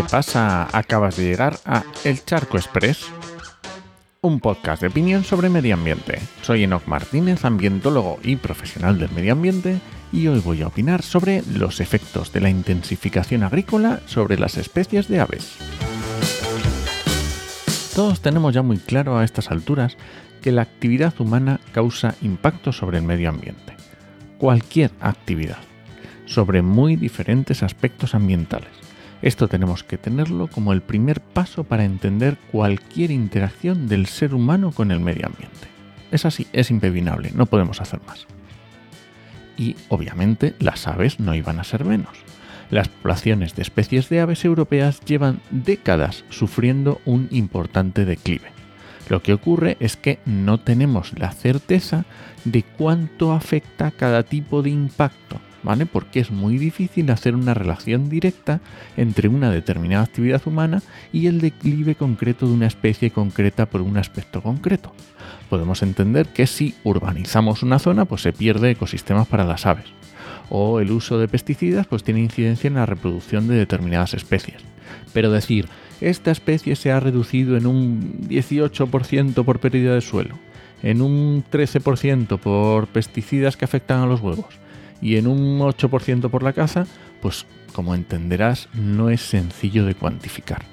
¿Qué pasa? Acabas de llegar a El Charco Express, un podcast de opinión sobre medio ambiente. Soy Enoc Martínez, ambientólogo y profesional del medio ambiente, y hoy voy a opinar sobre los efectos de la intensificación agrícola sobre las especies de aves. Todos tenemos ya muy claro a estas alturas que la actividad humana causa impacto sobre el medio ambiente. Cualquier actividad, sobre muy diferentes aspectos ambientales. Esto tenemos que tenerlo como el primer paso para entender cualquier interacción del ser humano con el medio ambiente. Es así, es impepinable, no podemos hacer más. Y obviamente las aves no iban a ser menos. Las poblaciones de especies de aves europeas llevan décadas sufriendo un importante declive. Lo que ocurre es que no tenemos la certeza de cuánto afecta cada tipo de impacto Porque es muy difícil hacer una relación directa entre una determinada actividad humana y el declive concreto de una especie concreta por un aspecto concreto. Podemos entender que si urbanizamos una zona, pues se pierde ecosistemas para las aves. O el uso de pesticidas pues tiene incidencia en la reproducción de determinadas especies. Pero decir, esta especie se ha reducido en un 18% por pérdida de suelo, en un 13% por pesticidas que afectan a los huevos, y en un 8% por la caza, pues como entenderás no es sencillo de cuantificar.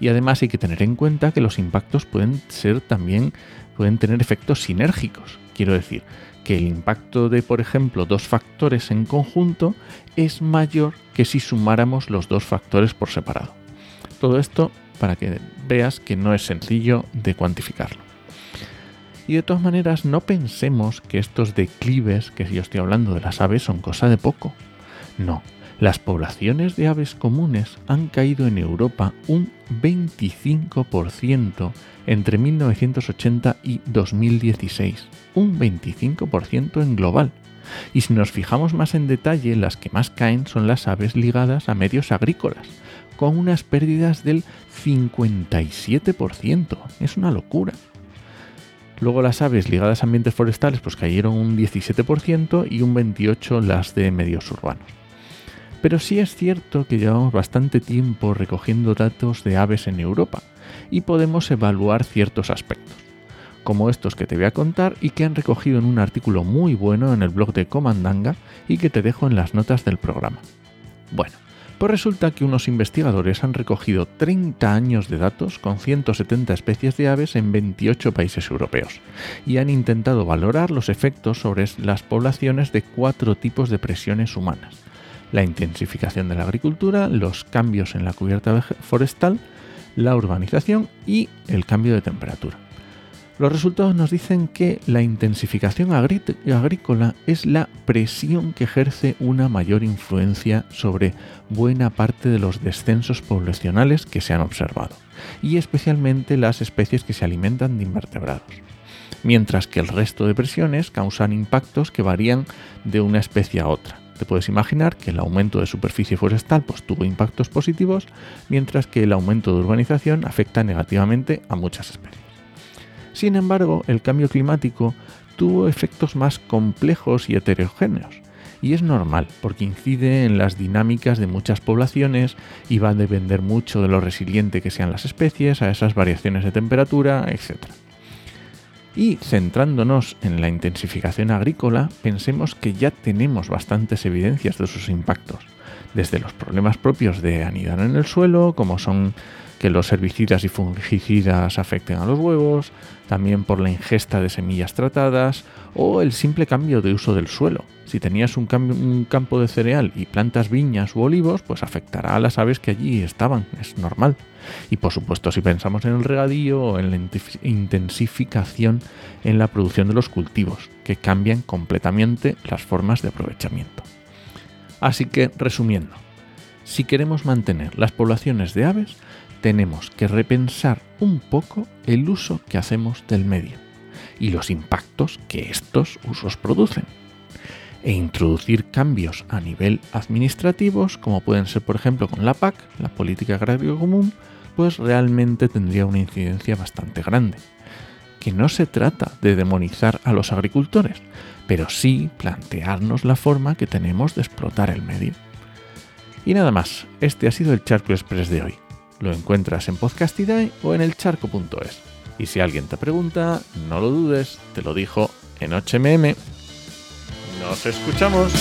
Y además hay que tener en cuenta que los impactos pueden ser también pueden tener efectos sinérgicos. Quiero decir que el impacto de, por ejemplo, dos factores en conjunto es mayor que si sumáramos los dos factores por separado. Todo esto para que veas que no es sencillo de cuantificarlo. Y de todas maneras, no pensemos que estos declives que yo estoy hablando de las aves son cosa de poco. No, las poblaciones de aves comunes han caído en Europa un 25% entre 1980 y 2016. Un 25% en global. Y si nos fijamos más en detalle, las que más caen son las aves ligadas a medios agrícolas, con unas pérdidas del 57%. Es una locura. Luego las aves ligadas a ambientes forestales pues cayeron un 17% y un 28% las de medios urbanos. Pero sí es cierto que llevamos bastante tiempo recogiendo datos de aves en Europa y podemos evaluar ciertos aspectos, como estos que te voy a contar y que han recogido en un artículo muy bueno en el blog de Comandanga y que te dejo en las notas del programa. Bueno, pues resulta que unos investigadores han recogido 30 años de datos con 170 especies de aves en 28 países europeos y han intentado valorar los efectos sobre las poblaciones de cuatro tipos de presiones humanas. La intensificación de la agricultura, los cambios en la cubierta forestal, la urbanización y el cambio de temperatura. Los resultados nos dicen que la intensificación agrícola es la presión que ejerce una mayor influencia sobre buena parte de los descensos poblacionales que se han observado, y especialmente las especies que se alimentan de invertebrados. Mientras que el resto de presiones causan impactos que varían de una especie a otra. Te puedes imaginar que el aumento de superficie forestal pues, tuvo impactos positivos, mientras que el aumento de urbanización afecta negativamente a muchas especies. Sin embargo, el cambio climático tuvo efectos más complejos y heterogéneos. Y es normal, porque incide en las dinámicas de muchas poblaciones y va a depender mucho de lo resiliente que sean las especies, a esas variaciones de temperatura, etc. Y centrándonos en la intensificación agrícola, pensemos que ya tenemos bastantes evidencias de sus impactos, desde los problemas propios de anidar en el suelo, como son que los herbicidas y fungicidas afecten a los huevos, también por la ingesta de semillas tratadas o el simple cambio de uso del suelo. Si tenías un, campo de cereal y plantas viñas u olivos, pues afectará a las aves que allí estaban, es normal. Y por supuesto, si pensamos en el regadío o en la intensificación en la producción de los cultivos, que cambian completamente las formas de aprovechamiento. Así que, resumiendo, si queremos mantener las poblaciones de aves, tenemos que repensar un poco el uso que hacemos del medio y los impactos que estos usos producen e introducir cambios a nivel administrativos, como pueden ser por ejemplo con la PAC, la Política Agraria Común, pues realmente tendría una incidencia bastante grande. Que no se trata de demonizar a los agricultores, pero sí plantearnos la forma que tenemos de explotar el medio. Y nada más, este ha sido el Charco Express de hoy. Lo encuentras en Podcastidae o en elcharco.es. Y si alguien te pregunta, no lo dudes, te lo dijo en HMM. ¡Nos escuchamos!